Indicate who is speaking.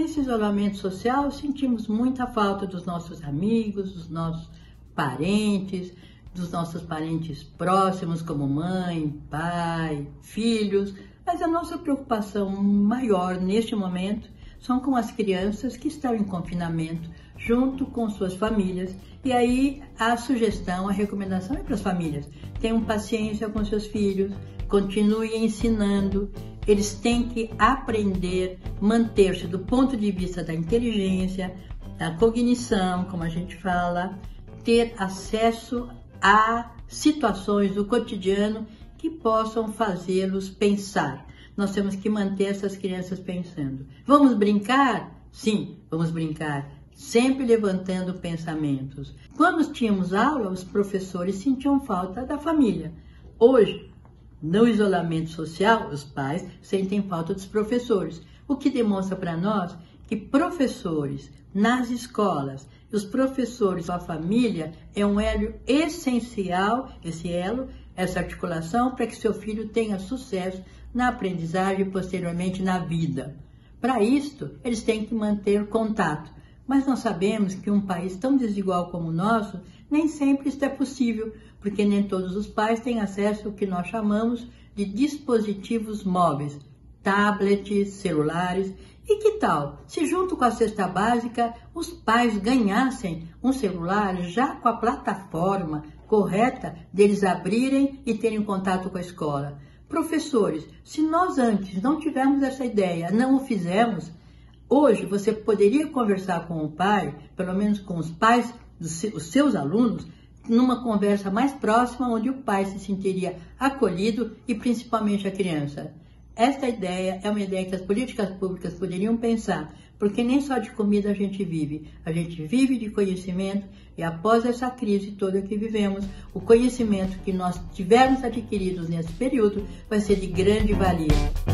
Speaker 1: isolamento social, sentimos muita falta dos nossos amigos, dos nossos parentes, dos nossos parentes próximos, como mãe, pai, filhos, mas a nossa preocupação maior neste momento são com as crianças que estão em confinamento junto com suas famílias. E aí a sugestão, a recomendação é para as famílias: tenham paciência com seus filhos, continue ensinando. Eles têm que aprender, manter-se do ponto de vista da inteligência, da cognição, como a gente fala, ter acesso a situações do cotidiano que possam fazê-los pensar. Nós temos que manter essas crianças pensando. Vamos brincar? Sim, vamos brincar sempre levantando pensamentos. Quando tínhamos aula, os professores sentiam falta da família. Hoje, no isolamento social, os pais sentem falta dos professores, o que demonstra para nós que professores nas escolas, os professores, a família é um elo essencial, esse elo, essa articulação para que seu filho tenha sucesso na aprendizagem e posteriormente na vida. Para isto, eles têm que manter contato. Mas nós sabemos que um país tão desigual como o nosso, nem sempre isso é possível, porque nem todos os pais têm acesso ao que nós chamamos de dispositivos móveis, tablets, celulares. E que tal se, junto com a cesta básica, os pais ganhassem um celular já com a plataforma correta deles abrirem e terem contato com a escola? Professores, se nós antes não tivermos essa ideia, não o fizemos, Hoje você poderia conversar com o pai, pelo menos com os pais dos seus alunos, numa conversa mais próxima, onde o pai se sentiria acolhido e principalmente a criança. Esta ideia é uma ideia que as políticas públicas poderiam pensar, porque nem só de comida a gente vive, a gente vive de conhecimento e após essa crise toda que vivemos, o conhecimento que nós tivermos adquiridos nesse período vai ser de grande valia.